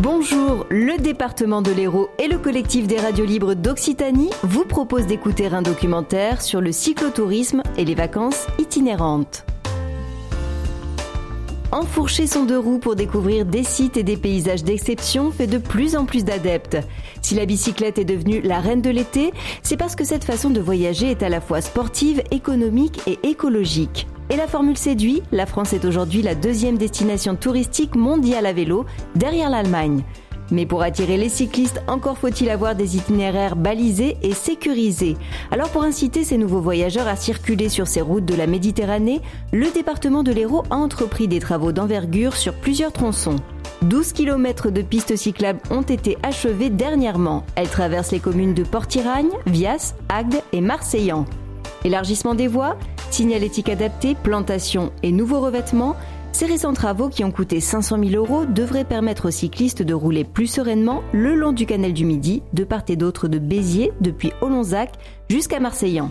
Bonjour, le département de l'Hérault et le collectif des radios libres d'Occitanie vous proposent d'écouter un documentaire sur le cyclotourisme et les vacances itinérantes. Enfourcher son deux roues pour découvrir des sites et des paysages d'exception fait de plus en plus d'adeptes. Si la bicyclette est devenue la reine de l'été, c'est parce que cette façon de voyager est à la fois sportive, économique et écologique. Et la formule séduit, la France est aujourd'hui la deuxième destination touristique mondiale à vélo, derrière l'Allemagne. Mais pour attirer les cyclistes, encore faut-il avoir des itinéraires balisés et sécurisés. Alors pour inciter ces nouveaux voyageurs à circuler sur ces routes de la Méditerranée, le département de l'Hérault a entrepris des travaux d'envergure sur plusieurs tronçons. 12 km de pistes cyclables ont été achevées dernièrement. Elles traversent les communes de Portiragne, Vias, Agde et Marseillan. Élargissement des voies, signalétique adaptée, plantation et nouveaux revêtements, ces récents travaux qui ont coûté 500 000 euros devraient permettre aux cyclistes de rouler plus sereinement le long du canal du Midi, de part et d'autre de Béziers, depuis Olonzac jusqu'à Marseillan.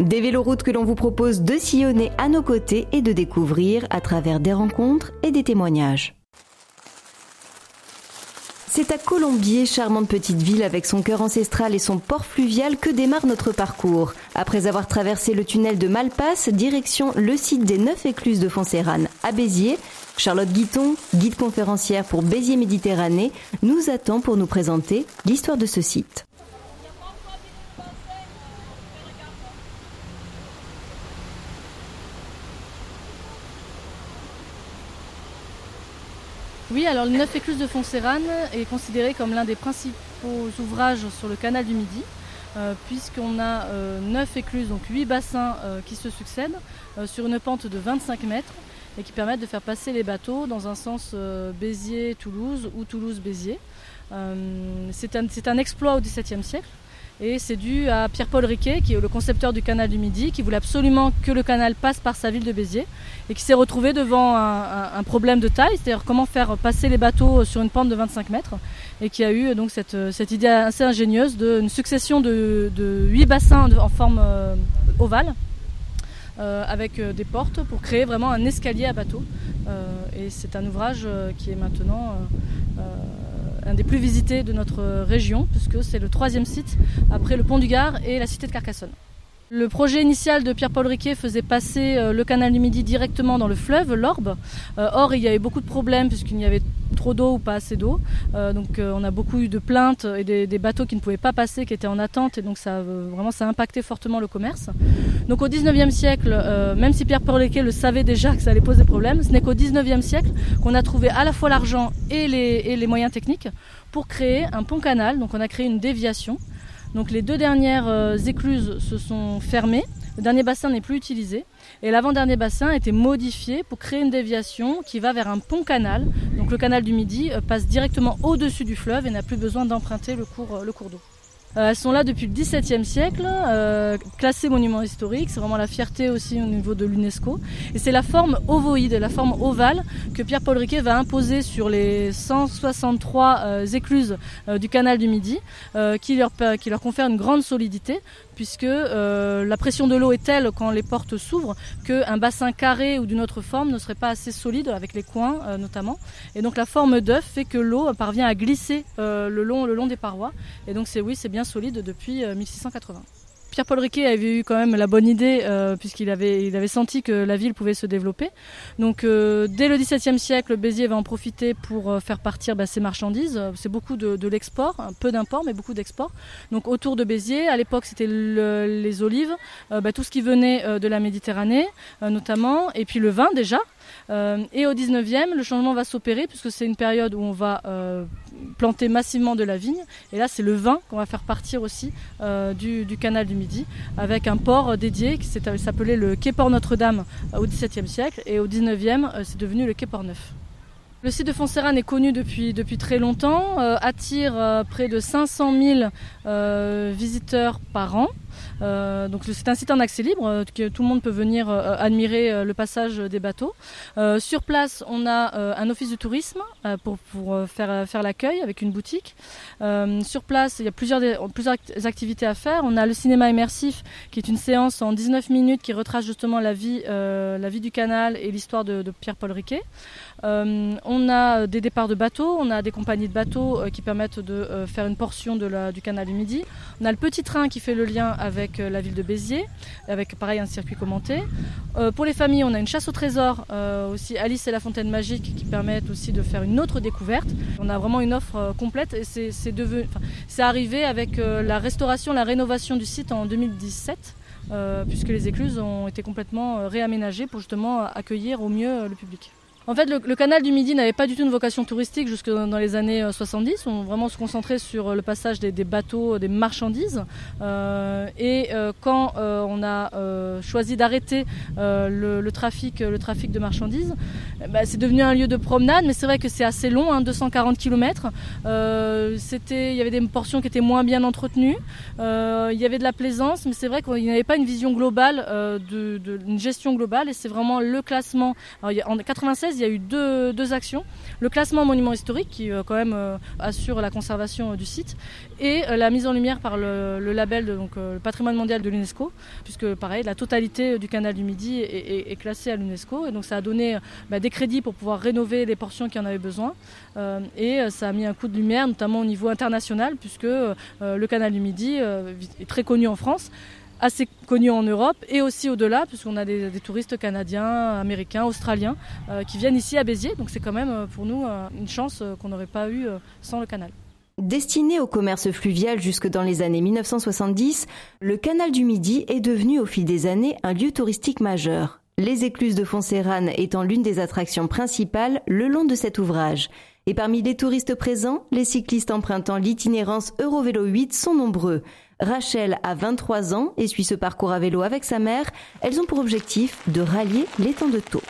Des véloroutes que l'on vous propose de sillonner à nos côtés et de découvrir à travers des rencontres et des témoignages. C'est à Colombier, charmante petite ville avec son cœur ancestral et son port fluvial, que démarre notre parcours. Après avoir traversé le tunnel de Malpasse, direction le site des neuf écluses de Foncérane à Béziers, Charlotte Guiton, guide conférencière pour Béziers Méditerranée, nous attend pour nous présenter l'histoire de ce site. Oui, alors le neuf écluses de Foncérane est considéré comme l'un des principaux ouvrages sur le canal du Midi, euh, puisqu'on a euh, neuf écluses, donc huit bassins euh, qui se succèdent sur une pente de 25 mètres et qui permettent de faire passer les bateaux dans un sens Béziers-Toulouse ou Toulouse-Béziers. c'est un, un exploit au XVIIe siècle et c'est dû à Pierre-Paul Riquet, qui est le concepteur du canal du Midi, qui voulait absolument que le canal passe par sa ville de Béziers et qui s'est retrouvé devant un, problème de taille, c'est-à-dire comment faire passer les bateaux sur une pente de 25 mètres, et qui a eu donc cette, idée assez ingénieuse d'une succession de, huit bassins en forme euh, ovale. Euh, avec euh, des portes pour créer vraiment un escalier à bateau. et c'est un ouvrage qui est maintenant un des plus visités de notre région, puisque c'est le troisième site après le pont du Gard et la cité de Carcassonne. Le projet initial de Pierre-Paul Riquet faisait passer euh, le canal du Midi directement dans le fleuve, l'Orbe. Euh, or, il y avait beaucoup de problèmes puisqu'il n'y avait trop d'eau ou pas assez d'eau. Euh, donc, on a beaucoup eu de plaintes et des, bateaux qui ne pouvaient pas passer, qui étaient en attente, et donc ça vraiment ça a impacté fortement le commerce. Donc, au 19e siècle, même si Pierre-Paul Riquet le savait déjà que ça allait poser problème, ce n'est qu'au 19e siècle qu'on a trouvé à la fois l'argent et les, et les moyens techniques pour créer un pont-canal. Donc, on a créé une déviation. Donc les deux dernières euh, écluses se sont fermées. Le dernier bassin n'est plus utilisé. Et l'avant-dernier bassin a été modifié pour créer une déviation qui va vers un pont-canal. Donc le canal du Midi euh, passe directement au-dessus du fleuve et n'a plus besoin d'emprunter le cours, euh, le cours d'eau. Euh, elles sont là depuis le XVIIe siècle, euh, classées monument historique. C'est vraiment la fierté aussi au niveau de l'UNESCO. Et c'est la forme ovoïde, la forme ovale que Pierre-Paul Riquet va imposer sur les 163 euh, écluses du canal du Midi, qui leur, confère une grande solidité puisque la pression de l'eau est telle quand les portes s'ouvrent qu'un bassin carré ou d'une autre forme ne serait pas assez solide, avec les coins notamment. Et donc la forme d'œuf fait que l'eau parvient à glisser le, long, le long des parois. Et donc c'est oui, c'est bien solide depuis 1680. Pierre-Paul Riquet avait eu quand même la bonne idée, euh, puisqu'il avait, il avait senti que la ville pouvait se développer. Donc euh, dès le XVIIe siècle, Béziers va en profiter pour euh, faire partir bah, ses marchandises. C'est beaucoup de, l'export, peu d'import, mais beaucoup d'export. Donc autour de Béziers, à l'époque c'était les olives, bah, tout ce qui venait de la Méditerranée notamment, et puis le vin déjà. et au 19e, le changement va s'opérer puisque c'est une période où on va planter massivement de la vigne. Et là, c'est le vin qu'on va faire partir aussi du, du, canal du Midi, avec un port dédié qui s'appelait le Quai Port Notre-Dame au XVIIe siècle. Et au XIXe, c'est devenu le Quai Port Neuf. Le site de Foncérane est connu depuis, depuis très longtemps, euh, attire euh, près de 500 000 euh, visiteurs par an. Donc c'est un site en accès libre, que tout le monde peut venir admirer le passage des bateaux. sur place, on a un office de tourisme pour, pour faire, faire l'accueil avec une boutique. sur place, il y a plusieurs, plusieurs activités à faire. On a le cinéma immersif qui est une séance en 19 minutes qui retrace justement la vie, la vie du canal et l'histoire de, de Pierre-Paul Riquet. on a des départs de bateaux, on a des compagnies de bateaux qui permettent de faire une portion du canal du Midi. On a le petit train qui fait le lien avec la ville de Béziers, avec pareil un circuit commenté. pour les familles, on a une chasse au trésor, aussi Alice et la fontaine magique, qui permettent aussi de faire une autre découverte. On a vraiment une offre complète et c'est arrivé avec la restauration, la rénovation du site en 2017. Euh, puisque les écluses ont été complètement euh, réaménagées pour justement accueillir au mieux euh, le public. En fait, le, canal du Midi n'avait pas du tout une vocation touristique jusque dans les années 70. On vraiment se concentrait sur le passage des, bateaux, des marchandises. et quand on a choisi d'arrêter le, trafic, le trafic de marchandises, ben, c'est devenu un lieu de promenade. Mais c'est vrai que c'est assez long, 240 hein, km. c'était, il y avait des portions qui étaient moins bien entretenues. il y avait de la plaisance, mais c'est vrai qu'il n'y avait pas une vision globale, de, une gestion globale. Et c'est vraiment le classement. en 96 il y a eu deux, actions. Le classement monument historique, qui euh, quand même euh, assure la conservation euh, du site, et la mise en lumière par le, label le patrimoine mondial de l'UNESCO, puisque pareil, la totalité du canal du Midi est, classée à l'UNESCO. Et donc ça a donné bah, des crédits pour pouvoir rénover les portions qui en avaient besoin. et ça a mis un coup de lumière, notamment au niveau international, puisque le canal du Midi est très connu en France assez connu en Europe et aussi au-delà, puisqu'on a des, touristes canadiens, américains, australiens euh, qui viennent ici à Béziers. Donc c'est quand même euh, pour nous euh, une chance qu'on n'aurait pas eue sans le canal. Destiné au commerce fluvial jusque dans les années 1970, le canal du Midi est devenu au fil des années un lieu touristique majeur. Les écluses de Foncérane étant l'une des attractions principales le long de cet ouvrage. Et parmi les touristes présents, les cyclistes empruntant l'itinérance Eurovélo 8 sont nombreux. Rachel a 23 ans et suit ce parcours à vélo avec sa mère. Elles ont pour objectif de rallier l'étang de Taux.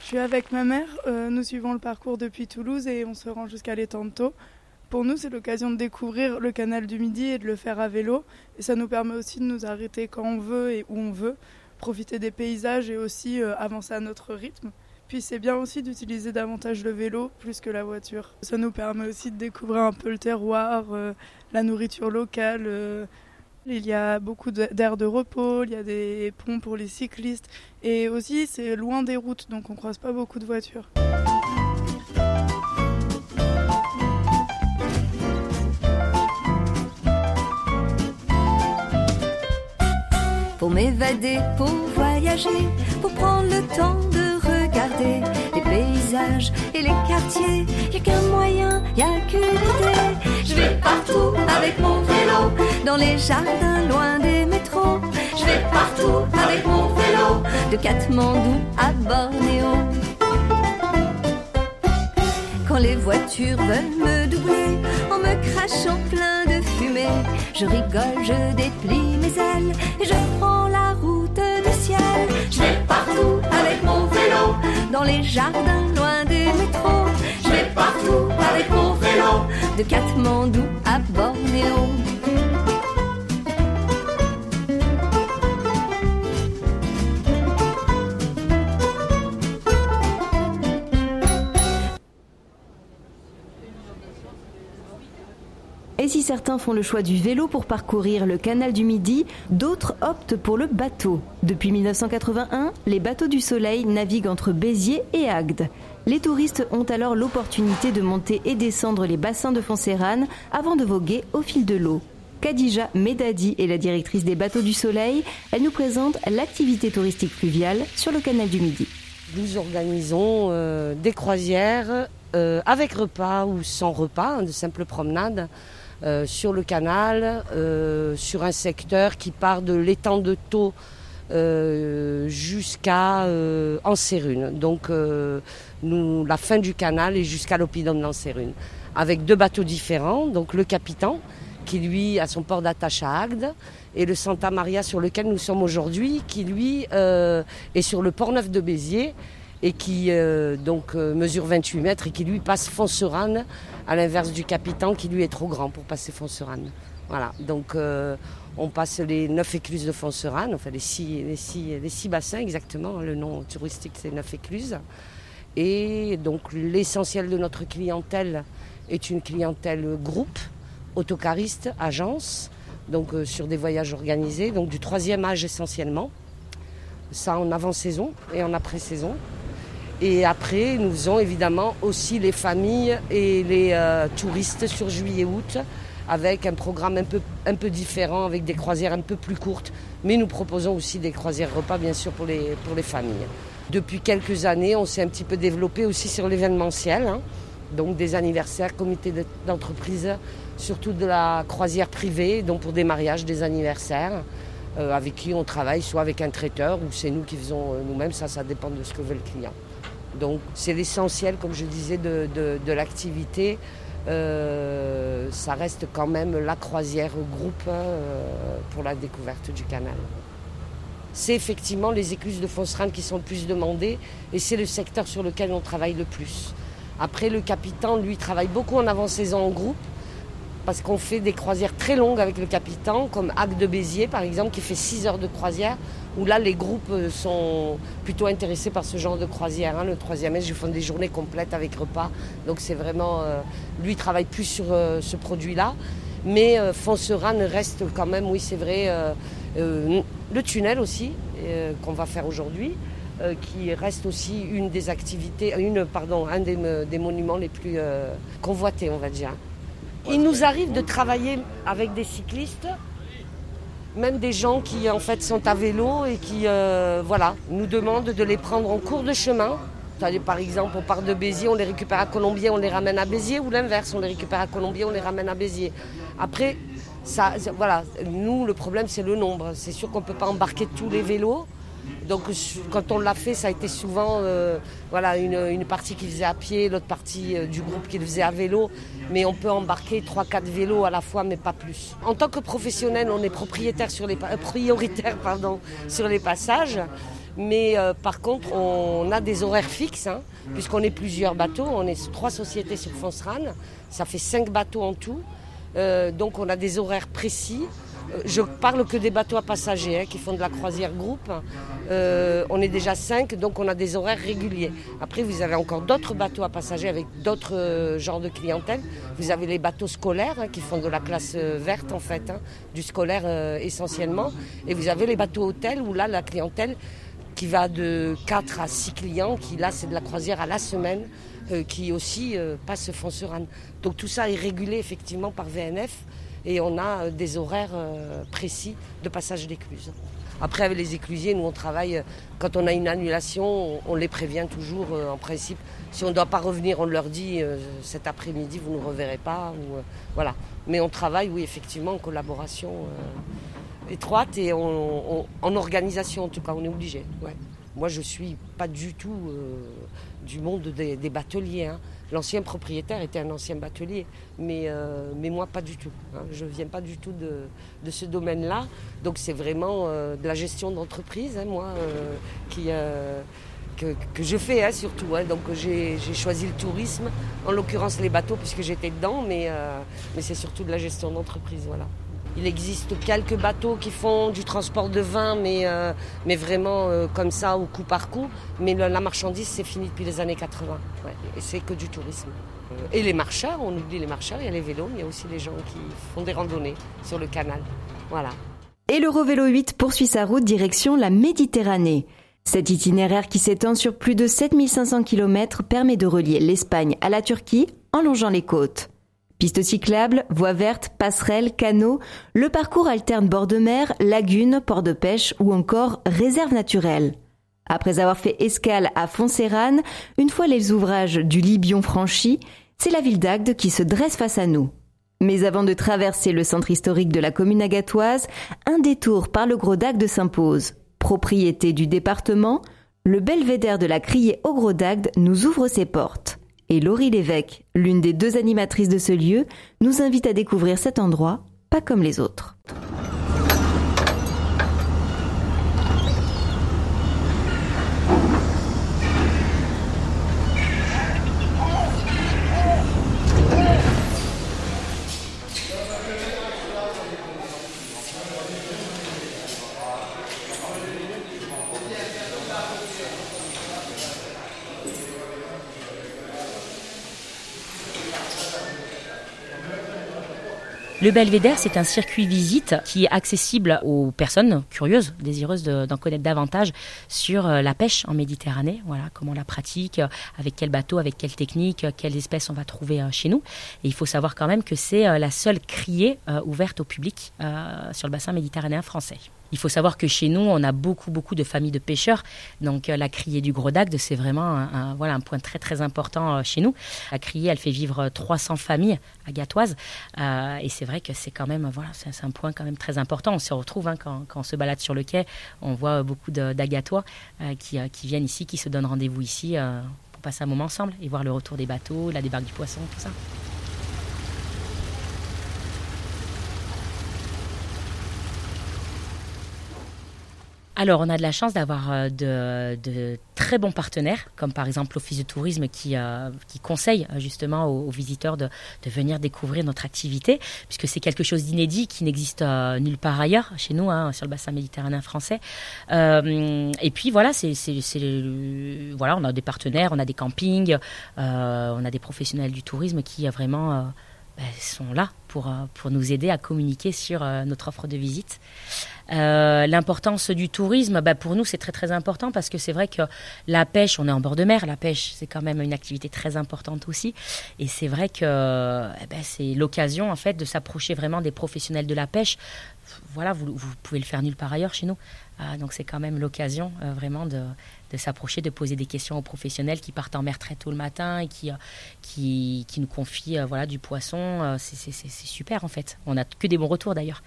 Je suis avec ma mère, euh, nous suivons le parcours depuis Toulouse et on se rend jusqu'à l'étang de Taux. Pour nous, c'est l'occasion de découvrir le canal du Midi et de le faire à vélo. Et ça nous permet aussi de nous arrêter quand on veut et où on veut, profiter des paysages et aussi euh, avancer à notre rythme. Puis c'est bien aussi d'utiliser davantage le vélo plus que la voiture. Ça nous permet aussi de découvrir un peu le terroir, euh, la nourriture locale. Euh. il y a beaucoup d'aires de repos, il y a des ponts pour les cyclistes. Et aussi, c'est loin des routes, donc on croise pas beaucoup de voitures. Pour m'évader, pour voyager, pour prendre le temps de les paysages et les quartiers. Y a qu'un moyen, y a qu'une idée. Je vais partout avec mon vélo, dans les jardins loin des métros. Je vais partout avec mon vélo, de Katmandou à Bornéo. Quand les voitures veulent me doubler en me crachant plein de fumée, je rigole, je déplie mes ailes et je prends dans les jardins loin des métros. Je vais partout avec mon vélo, de Katmandou à Bornéo. Et si certains font le choix du vélo pour parcourir le canal du Midi, d'autres optent pour le bateau. Depuis 1981, les bateaux du Soleil naviguent entre Béziers et Agde. Les touristes ont alors l'opportunité de monter et descendre les bassins de Foncérane avant de voguer au fil de l'eau. Khadija Medadi est la directrice des bateaux du Soleil. Elle nous présente l'activité touristique fluviale sur le canal du Midi. Nous organisons euh, des croisières euh, avec repas ou sans repas, hein, de simples promenades. Euh, sur le canal, euh, sur un secteur qui part de l'étang de Taux euh, jusqu'à Anserune. Donc nous, la fin du canal et jusqu'à l'Opidum d'Anserune. Avec deux bateaux différents, donc le Capitan, qui lui a son port d'attache à Agde, et le Santa Maria sur lequel nous sommes aujourd'hui, qui lui est sur le port neuf de Béziers et qui donc mesure 28 mètres et qui lui passe Fonserane à l'inverse du Capitan qui lui est trop grand pour passer Fonserane. Voilà, donc euh, on passe les neuf écluses de Fonserane, enfin les six, les, six, les six bassins exactement, le nom touristique c'est neuf écluses. Et donc l'essentiel de notre clientèle est une clientèle groupe, autocariste, agence, donc euh, sur des voyages organisés, donc du troisième âge essentiellement. Ça en avant-saison et en après-saison. Et après, nous faisons évidemment aussi les familles et les euh, touristes sur juillet-août avec un programme un peu, un peu différent, avec des croisières un peu plus courtes. Mais nous proposons aussi des croisières repas, bien sûr, pour les, pour les familles. Depuis quelques années, on s'est un petit peu développé aussi sur l'événementiel. hein. Donc des anniversaires, comités de- d'entreprise, surtout de la croisière privée, donc pour des mariages, des anniversaires, euh, avec qui on travaille, soit avec un traiteur ou c'est nous qui faisons euh, nous-mêmes, ça, ça dépend de ce que veut le client. Donc c'est l'essentiel, comme je disais, de, l'activité. Euh, ça reste quand même la croisière groupe euh, pour la découverte du canal. C'est effectivement les écluses de Fonserane qui sont le plus demandées et c'est le secteur sur lequel on travaille le plus. Après, le capitaine, lui, travaille beaucoup en avant-saison en groupe parce qu'on fait des croisières très longues avec le capitaine, comme Hague de Béziers par exemple, qui fait 6 heures de croisière, où là les groupes sont plutôt intéressés par ce genre de croisière. hein. Le troisième S, je fais des journées complètes avec repas, donc c'est vraiment. euh, lui travaille plus sur euh, ce produit-là. Mais euh, reste quand même, oui c'est vrai, euh, le tunnel aussi, qu'on va faire aujourd'hui. qui reste aussi une des activités, une, pardon, un des, me- des monuments les plus convoités, on va dire. Il nous arrive de travailler avec des cyclistes, même des gens qui en fait sont à vélo et qui euh, voilà, nous demandent de les prendre en cours de chemin. Par exemple, on part de Béziers, on les récupère à Colombier, on les ramène à Béziers, ou l'inverse, on les récupère à Colombier, on les ramène à Béziers. Après, voilà, nous, le problème, c'est le nombre. C'est sûr qu'on ne peut pas embarquer tous les vélos. Donc quand on l'a fait, ça a été souvent euh, voilà, une, partie qui faisait à pied, l'autre partie euh, du groupe qui le faisait à vélo. Mais on peut embarquer 3-4 vélos à la fois, mais pas plus. En tant que professionnel, on est propriétaire sur les, euh, prioritaire pardon, sur les passages. Mais par contre, on a des horaires fixes, hein, puisqu'on est plusieurs bateaux. On est trois sociétés sur Fonserane. Ça fait cinq bateaux en tout. Donc on a des horaires précis. Je parle que des bateaux à passagers hein, qui font de la croisière groupe. Euh, on est déjà cinq, donc on a des horaires réguliers. Après, vous avez encore d'autres bateaux à passagers avec d'autres euh, genres de clientèle. Vous avez les bateaux scolaires hein, qui font de la classe euh, verte en fait, hein, du scolaire essentiellement. Et vous avez les bateaux hôtels où là, la clientèle qui va de 4 à 6 clients, qui là, c'est de la croisière à la semaine, qui aussi passe Fonserane. Donc tout ça est régulé effectivement par VNF et on a euh, des horaires euh, précis de passage d'écluses. Après, avec les éclusiers, nous on travaille, euh, quand on a une annulation, on, les prévient toujours en principe. Si on ne doit pas revenir, on leur dit cet après-midi, vous ne nous reverrez pas. Voilà. Mais on travaille, oui, effectivement, en collaboration étroite et en organisation, en tout cas, on est obligé. Moi, je suis pas du tout du monde des, des bateliers. hein. L'ancien propriétaire était un ancien batelier, mais, euh, moi, pas du tout. hein. Je ne viens pas du tout de, ce domaine-là. Donc, c'est vraiment euh, de la gestion d'entreprise, hein, moi, euh, que, je fais hein, surtout. Donc, j'ai choisi le tourisme, en l'occurrence les bateaux, puisque j'étais dedans, mais, mais c'est surtout de la gestion d'entreprise. Voilà. Il existe quelques bateaux qui font du transport de vin, mais, euh, mais vraiment euh, comme ça, au coup par coup. Mais le- la marchandise, c'est fini depuis les années 80. ouais. Et c'est que du tourisme. Euh, Et les marcheurs, on oublie les marcheurs, il y a les vélos, mais il y a aussi les gens qui font des randonnées sur le canal. Voilà. Et l'Eurovélo 8 poursuit sa route direction la Méditerranée. Cet itinéraire qui s'étend sur plus de 7500 km permet de relier l'Espagne à la Turquie en longeant les côtes. Pistes cyclables, voies vertes, passerelles, canaux, le parcours alterne bord de mer, lagunes, ports de pêche ou encore réserves naturelles. Après avoir fait escale à Fonserane, une fois les ouvrages du Libion franchis, c'est la ville d'Agde qui se dresse face à nous. Mais avant de traverser le centre historique de la commune agatoise, un détour par le Gros d'Agde s'impose. Propriété du département, le belvédère de la criée au Gros d'Agde nous ouvre ses portes. Et Laurie Lévesque, l'une des deux animatrices de ce lieu, nous invite à découvrir cet endroit, pas comme les autres. Le Belvédère, c'est un circuit visite qui est accessible aux personnes curieuses, désireuses d'en connaître davantage sur euh, la pêche en Méditerranée. Voilà, comment on la pratique, euh, avec quel bateau, avec quelle technique, euh, quelles espèces on va trouver chez nous. Et il faut savoir quand même que c'est la seule criée ouverte au public sur le bassin méditerranéen français. Il faut savoir que chez nous, on a beaucoup, beaucoup de familles de pêcheurs. Donc euh, la criée du Gros d'Agde, c'est vraiment un, voilà, un point très, très important euh, chez nous. La criée, elle fait vivre 300 familles agatoises. Euh, et c'est vrai que c'est quand même, voilà, c'est un point quand même très important. On se retrouve hein, quand, quand, on se balade sur le quai, on voit beaucoup d'agatois qui, qui, viennent ici, qui se donnent rendez-vous ici pour passer un moment ensemble et voir le retour des bateaux, la débarque du poisson, tout ça. Alors, on a de la chance d'avoir euh, de, très bons partenaires, comme par exemple l'Office de tourisme qui, euh, conseille euh, justement aux, visiteurs de, venir découvrir notre activité, puisque c'est quelque chose d'inédit qui n'existe nulle part ailleurs chez nous, hein, sur le bassin méditerranéen français. et puis voilà, on a des partenaires, on a des campings, on a des professionnels du tourisme qui vraiment ben, sont là pour nous aider à communiquer sur notre offre de visite. Euh, l'importance du tourisme, bah, pour nous, c'est très très important parce que c'est vrai que la pêche, on est en bord de mer, la pêche, c'est quand même une activité très importante aussi. Et c'est vrai que eh ben, c'est l'occasion en fait de s'approcher vraiment des professionnels de la pêche. Voilà, vous, vous pouvez le faire nulle part ailleurs chez nous. Euh, donc c'est quand même l'occasion euh, vraiment de, s'approcher, de poser des questions aux professionnels qui partent en mer très tôt le matin et qui, qui, qui nous confient voilà, du poisson. c'est super en fait. On n'a que des bons retours d'ailleurs.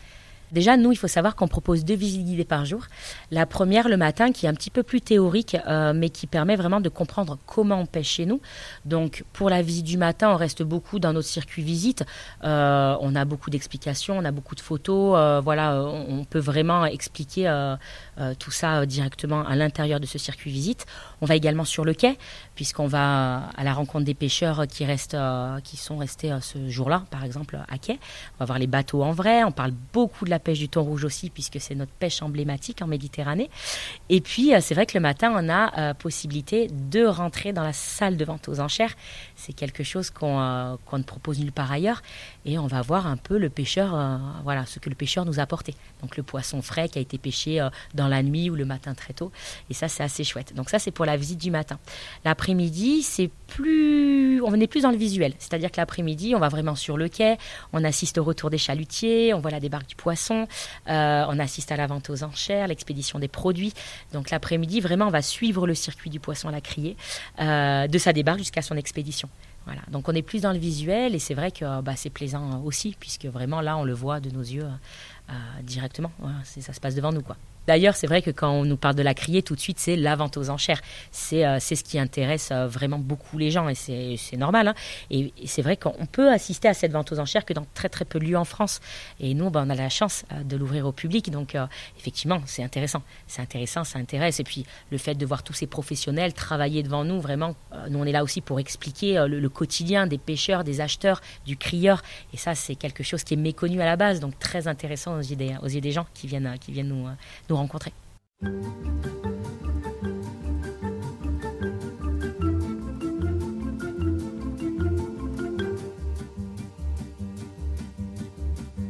Déjà, nous, il faut savoir qu'on propose deux visites guidées par jour. La première le matin, qui est un petit peu plus théorique, euh, mais qui permet vraiment de comprendre comment on pêche chez nous. Donc, pour la visite du matin, on reste beaucoup dans notre circuit visite. Euh, on a beaucoup d'explications, on a beaucoup de photos. Euh, voilà, on, peut vraiment expliquer tout ça directement à l'intérieur de ce circuit visite. On va également sur le quai, puisqu'on va à la rencontre des pêcheurs qui restent, qui sont restés ce jour-là, par exemple à quai. On va voir les bateaux en vrai. On parle beaucoup de la pêche du thon rouge aussi, puisque c'est notre pêche emblématique en Méditerranée. Et puis, euh, c'est vrai que le matin, on a euh, possibilité de rentrer dans la salle de vente aux enchères. C'est quelque chose qu'on euh, ne propose nulle part ailleurs. Et on va voir un peu le pêcheur, voilà, ce que le pêcheur nous a apporté. Donc, le poisson frais qui a été pêché dans la nuit ou le matin très tôt. Et ça, c'est assez chouette. Donc, ça, c'est pour la visite du matin. L'après-midi, c'est plus, on est plus dans le visuel. C'est-à-dire que l'après-midi, on va vraiment sur le quai, on assiste au retour des chalutiers, on voit la débarque du poisson euh, on assiste à la vente aux enchères, l'expédition des produits. Donc l'après-midi, vraiment, on va suivre le circuit du poisson à la criée, euh, de sa débarque jusqu'à son expédition. Donc on est plus dans le visuel et c'est vrai que bah, c'est plaisant aussi, puisque vraiment là, on le voit de nos yeux euh, directement. ça se passe devant nous. quoi. D'ailleurs, c'est vrai que quand on nous parle de la criée, tout de suite, c'est la vente aux enchères. C'est euh, ce qui intéresse euh, vraiment beaucoup les gens et c'est normal. Hein. Et, c'est vrai qu'on peut assister à cette vente aux enchères que dans très très peu de lieux en France. Et nous, ben, on a la chance euh, de l'ouvrir au public. Donc, effectivement, c'est intéressant. C'est intéressant, ça intéresse. Et puis, le fait de voir tous ces professionnels travailler devant nous, vraiment, nous, on est là aussi pour expliquer le, quotidien des pêcheurs, des acheteurs, du crieur. Et ça, c'est quelque chose qui est méconnu à la base. Donc, très intéressant aux yeux des, aux yeux des gens qui viennent, qui viennent nous, nous rencontrer.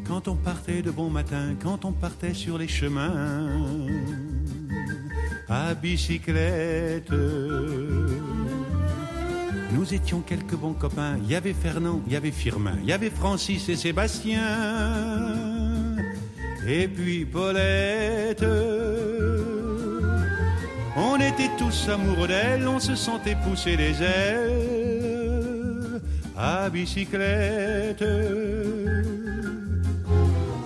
Quand on partait de bon matin, quand on partait sur les chemins, à bicyclette. Nous étions quelques bons copains. Il y avait Fernand, il y avait Firmin, il y avait Francis et Sébastien et puis Paulette. On était tous amoureux d'elle, on se sentait pousser les ailes à bicyclette.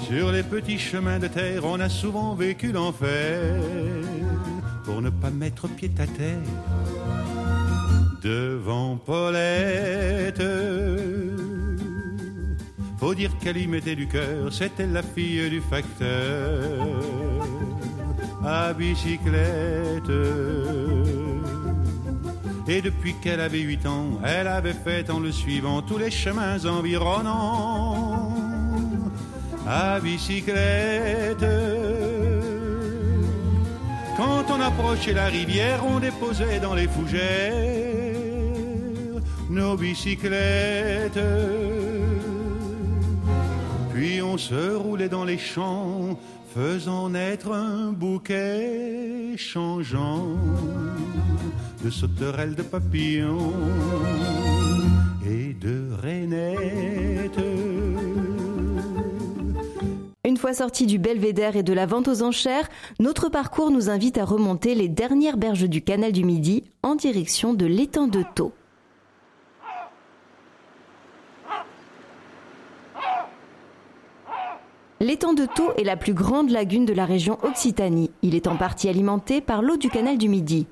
Sur les petits chemins de terre, on a souvent vécu l'enfer pour ne pas mettre pied à terre devant Paulette. Dire qu'elle y mettait du cœur, c'était la fille du facteur à bicyclette. Et depuis qu'elle avait huit ans, elle avait fait en le suivant tous les chemins environnants à bicyclette. Quand on approchait la rivière, on déposait dans les fougères nos bicyclettes Puis on se roulait dans les champs, faisant naître un bouquet changeant de sauterelles, de papillons et de rainettes. Une fois sorti du belvédère et de la vente aux enchères, notre parcours nous invite à remonter les dernières berges du canal du Midi en direction de l'étang de Thau. L'étang de Thau est la plus grande lagune de la région Occitanie. Il est en partie alimenté par l'eau du canal du Midi.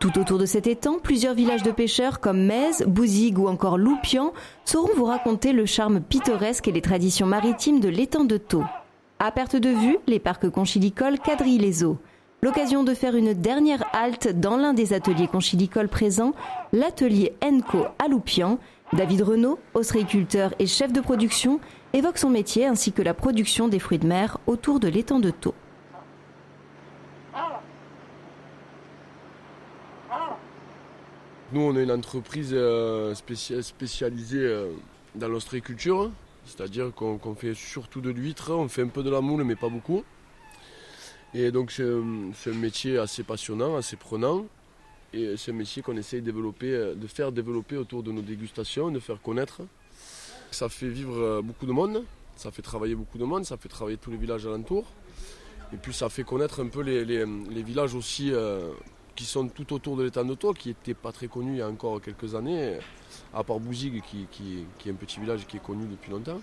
Tout autour de cet étang, plusieurs villages de pêcheurs comme Metz, Bouzigues ou encore Loupian sauront vous raconter le charme pittoresque et les traditions maritimes de l'étang de Thau. À perte de vue, les parcs conchilicoles quadrillent les eaux. L'occasion de faire une dernière halte dans l'un des ateliers conchilicoles présents, l'atelier Enco à Loupian. David Renault, ostréiculteur et chef de production, évoque son métier ainsi que la production des fruits de mer autour de l'étang de Thau. Nous, on est une entreprise euh, spécia- spécialisée euh, dans l'ostréiculture, c'est-à-dire qu'on fait surtout de l'huître, on fait un peu de la moule, mais pas beaucoup. Et donc, c'est un, c'est un métier assez passionnant, assez prenant. Et c'est un métier qu'on essaye de, développer, euh, de faire développer autour de nos dégustations, de faire connaître. Ça fait vivre euh, beaucoup de monde, ça fait travailler beaucoup de monde, ça fait travailler tous les villages alentours. Et puis ça fait connaître un peu les, villages aussi euh, qui sont tout autour de l'étang de qui n'était pas très connu il y a encore quelques années, à part Bouzigues, qui, est un petit village qui est connu depuis longtemps.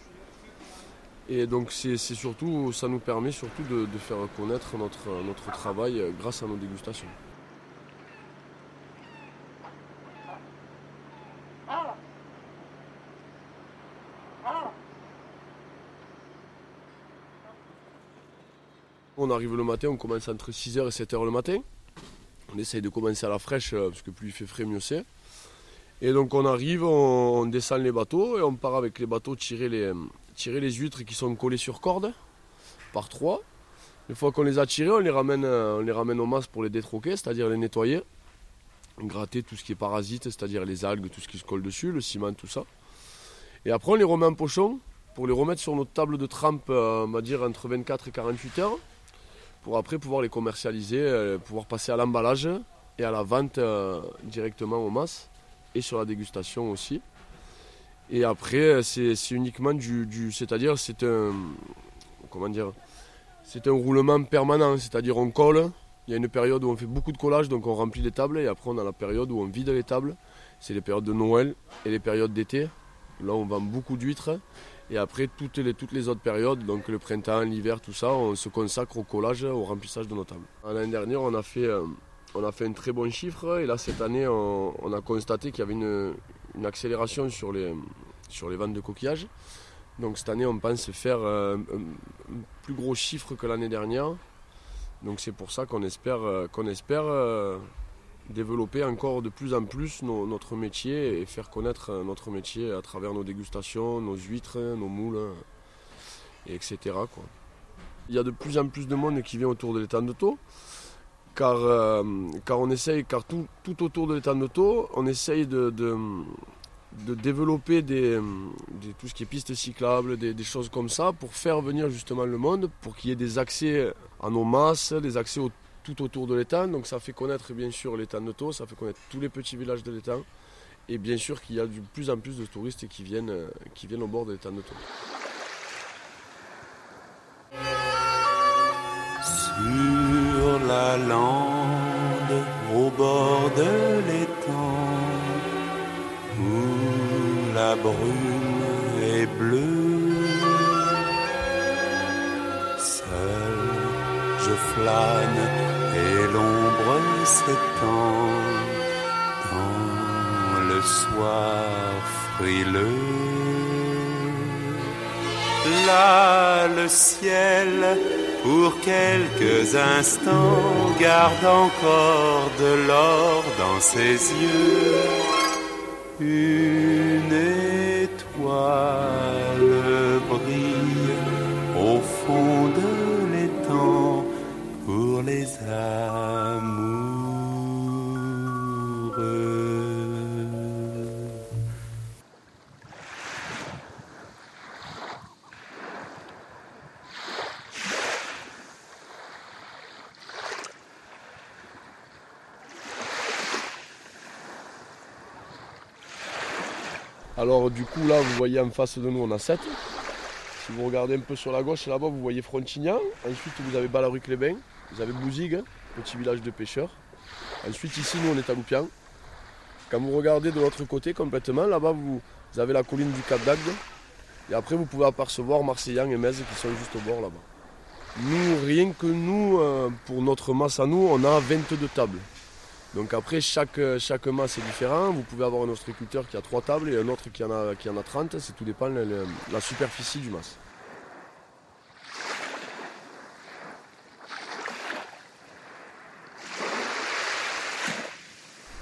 Et donc c'est surtout, ça nous permet surtout de, faire connaître notre, notre travail euh, grâce à nos dégustations. On arrive le matin, on commence entre 6h et 7h le matin. On essaye de commencer à la fraîche, euh, parce que plus il fait frais, mieux c'est. Et donc on arrive, on, descend les bateaux et on part avec les bateaux tirer les, huîtres qui sont collées sur corde, par trois. Une fois qu'on les a tirées, on les ramène, euh, on les ramène pour les détroquer, c'est-à-dire les nettoyer. Gratter tout ce qui est parasite, c'est-à-dire les algues, tout ce qui se colle dessus, le ciment, tout ça. Et après on les remet en pochon pour les remettre sur notre table de trempe, euh, on va dire entre 24 et 48 heures pour après pouvoir les commercialiser, euh, pouvoir passer à l'emballage et à la vente euh, directement au mas et sur la dégustation aussi. Et après, euh, c'est c'est uniquement du, du- c'est-à-dire c'est un, comment dire, c'est un roulement permanent, c'est-à-dire on colle. Il y a une période où on fait beaucoup de collage, donc on remplit les tables, et après on a la période où on vide les tables. C'est les périodes de Noël et les périodes d'été. Là, on vend beaucoup d'huîtres. Et après, toutes les, toutes les autres périodes, donc le printemps, l'hiver, tout ça, on se consacre au collage, au remplissage de nos tables. L'année dernière, on a fait, euh, on a fait un très bon chiffre. Et là, cette année, on, a constaté qu'il y avait une, une accélération sur les, sur les ventes de coquillages. Donc cette année, on pense faire euh, un, un plus gros chiffre que l'année dernière. Donc c'est pour ça qu'on espère, euh, qu'on espère développer encore de plus en plus no- notre métier et faire connaître euh, notre métier à travers nos dégustations, nos huîtres, nos moules, et etc. Il y a de plus en plus de monde qui vient autour de l'étang de Thau, car, euh, car on essaye, car tout, tout autour de l'étang de Thau, on essaye de, développer tout ce qui est pistes cyclables, des, des choses comme ça, pour faire venir justement le monde, pour qu'il y ait des accès à nos masses, des accès au- tout autour de l'étang. Donc ça fait connaître bien sûr l'étang de Thau, ça fait connaître tous les petits villages de l'étang. Et bien sûr qu'il y a de plus en plus de touristes qui viennent, euh, qui viennent au bord de l'étang de Thau. Sur la lande, au bord de l'étang, où la brume est bleue, seul je flâne s'étend dans le soir frileux. Là, le ciel, pour quelques instants, garde encore de l'or dans ses yeux. Alors du coup là vous voyez en face de nous on a 7. Si vous regardez un peu sur la gauche là-bas vous voyez Frontignan. Ensuite vous avez Balaruc-les-Bains. Vous avez Bouzigues, petit village de pêcheurs. Ensuite ici nous on est à Loupian. Quand vous regardez de l'autre côté complètement, là-bas vous, avez la colline du Cap d'Agde. Et après vous pouvez apercevoir Marseillan et Metz qui sont juste au bord là-bas. Nous, rien que nous, euh, pour notre masse à nous, on a 22 tables. Donc après, chaque, chaque masse est différent. Vous pouvez avoir un ostréiculteur qui a 3 tables et un autre qui en a, qui en a 30. C'est tout dépend de la superficie du masse.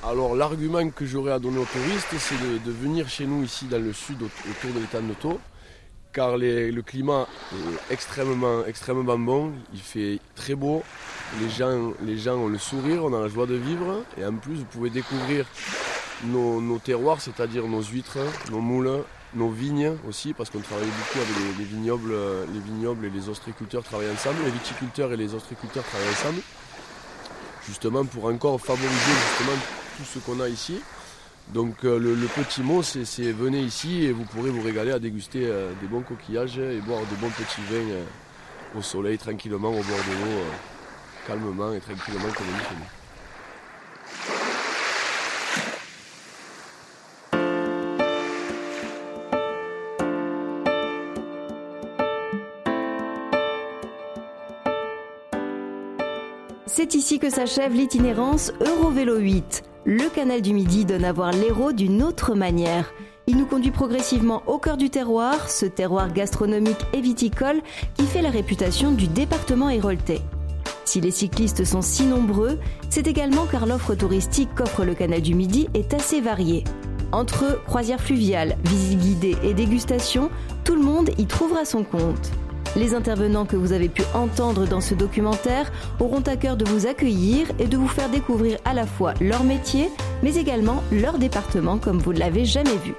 Alors l'argument que j'aurais à donner aux touristes, c'est de, venir chez nous ici dans le sud autour de l'étang de Taux, car le climat est extrêmement, bon, il fait très beau, les gens, les gens ont le sourire, on a la joie de vivre, et en plus vous pouvez découvrir nos, terroirs, c'est-à-dire nos huîtres, nos moules, nos vignes aussi, parce qu'on travaille beaucoup avec les, vignobles, les vignobles et les ostréiculteurs travaillent ensemble, les viticulteurs et les ostréiculteurs travaillent ensemble, justement pour encore favoriser justement tout ce qu'on a ici. Donc euh, le, petit mot, c'est venez ici et vous pourrez vous régaler à déguster euh, des bons coquillages et boire des bons petits vins euh, au soleil, tranquillement, au bord de l'eau, calmement et tranquillement comme on dit nous. C'est ici que s'achève l'itinérance Eurovélo 8. Le canal du Midi donne à voir l'Hérault d'une autre manière. Il nous conduit progressivement au cœur du terroir, ce terroir gastronomique et viticole qui fait la réputation du département héroltais. Si les cyclistes sont si nombreux, c'est également car l'offre touristique qu'offre le canal du Midi est assez variée. Entre croisières fluviales, visites guidées et dégustations, tout le monde y trouvera son compte. Les intervenants que vous avez pu entendre dans ce documentaire auront à cœur de vous accueillir et de vous faire découvrir à la fois leur métier, mais également leur département comme vous ne l'avez jamais vu.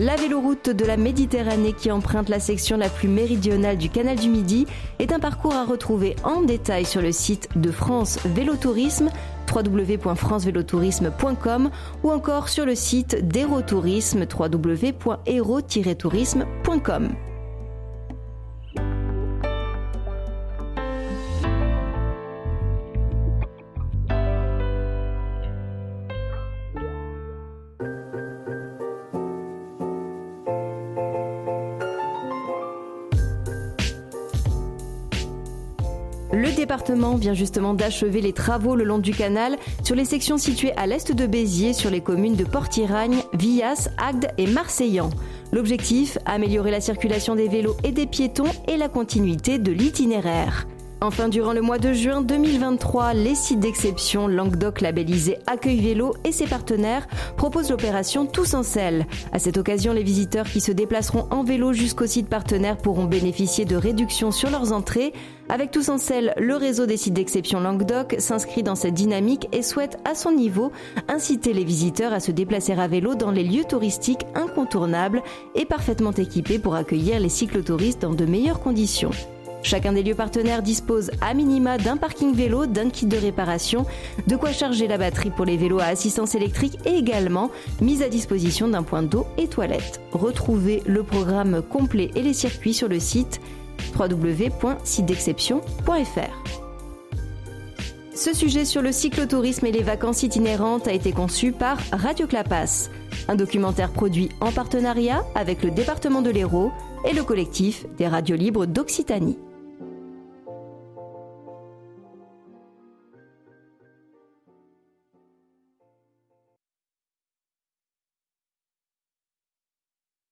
La véloroute de la Méditerranée qui emprunte la section la plus méridionale du canal du Midi est un parcours à retrouver en détail sur le site de France Vélo Tourisme www.francevelotourisme.com ou encore sur le site d'Aérotourisme www.aero-tourisme.com. vient justement d'achever les travaux le long du canal sur les sections situées à l'est de Béziers sur les communes de Port-Iragne, Villas, Agde et Marseillan. L'objectif, améliorer la circulation des vélos et des piétons et la continuité de l'itinéraire. Enfin, durant le mois de juin 2023, les sites d'exception Languedoc labellisés Accueil Vélo et ses partenaires proposent l'opération Tous en selle. À cette occasion, les visiteurs qui se déplaceront en vélo jusqu'au site partenaire pourront bénéficier de réductions sur leurs entrées. Avec Tous en selle, le réseau des sites d'exception Languedoc s'inscrit dans cette dynamique et souhaite, à son niveau, inciter les visiteurs à se déplacer à vélo dans les lieux touristiques incontournables et parfaitement équipés pour accueillir les cyclotouristes dans de meilleures conditions. Chacun des lieux partenaires dispose à minima d'un parking vélo, d'un kit de réparation, de quoi charger la batterie pour les vélos à assistance électrique et également mise à disposition d'un point d'eau et toilette. Retrouvez le programme complet et les circuits sur le site www.sitedexception.fr. Ce sujet sur le cyclotourisme et les vacances itinérantes a été conçu par Radio Clapas, un documentaire produit en partenariat avec le département de l'Hérault et le collectif des radios libres d'Occitanie.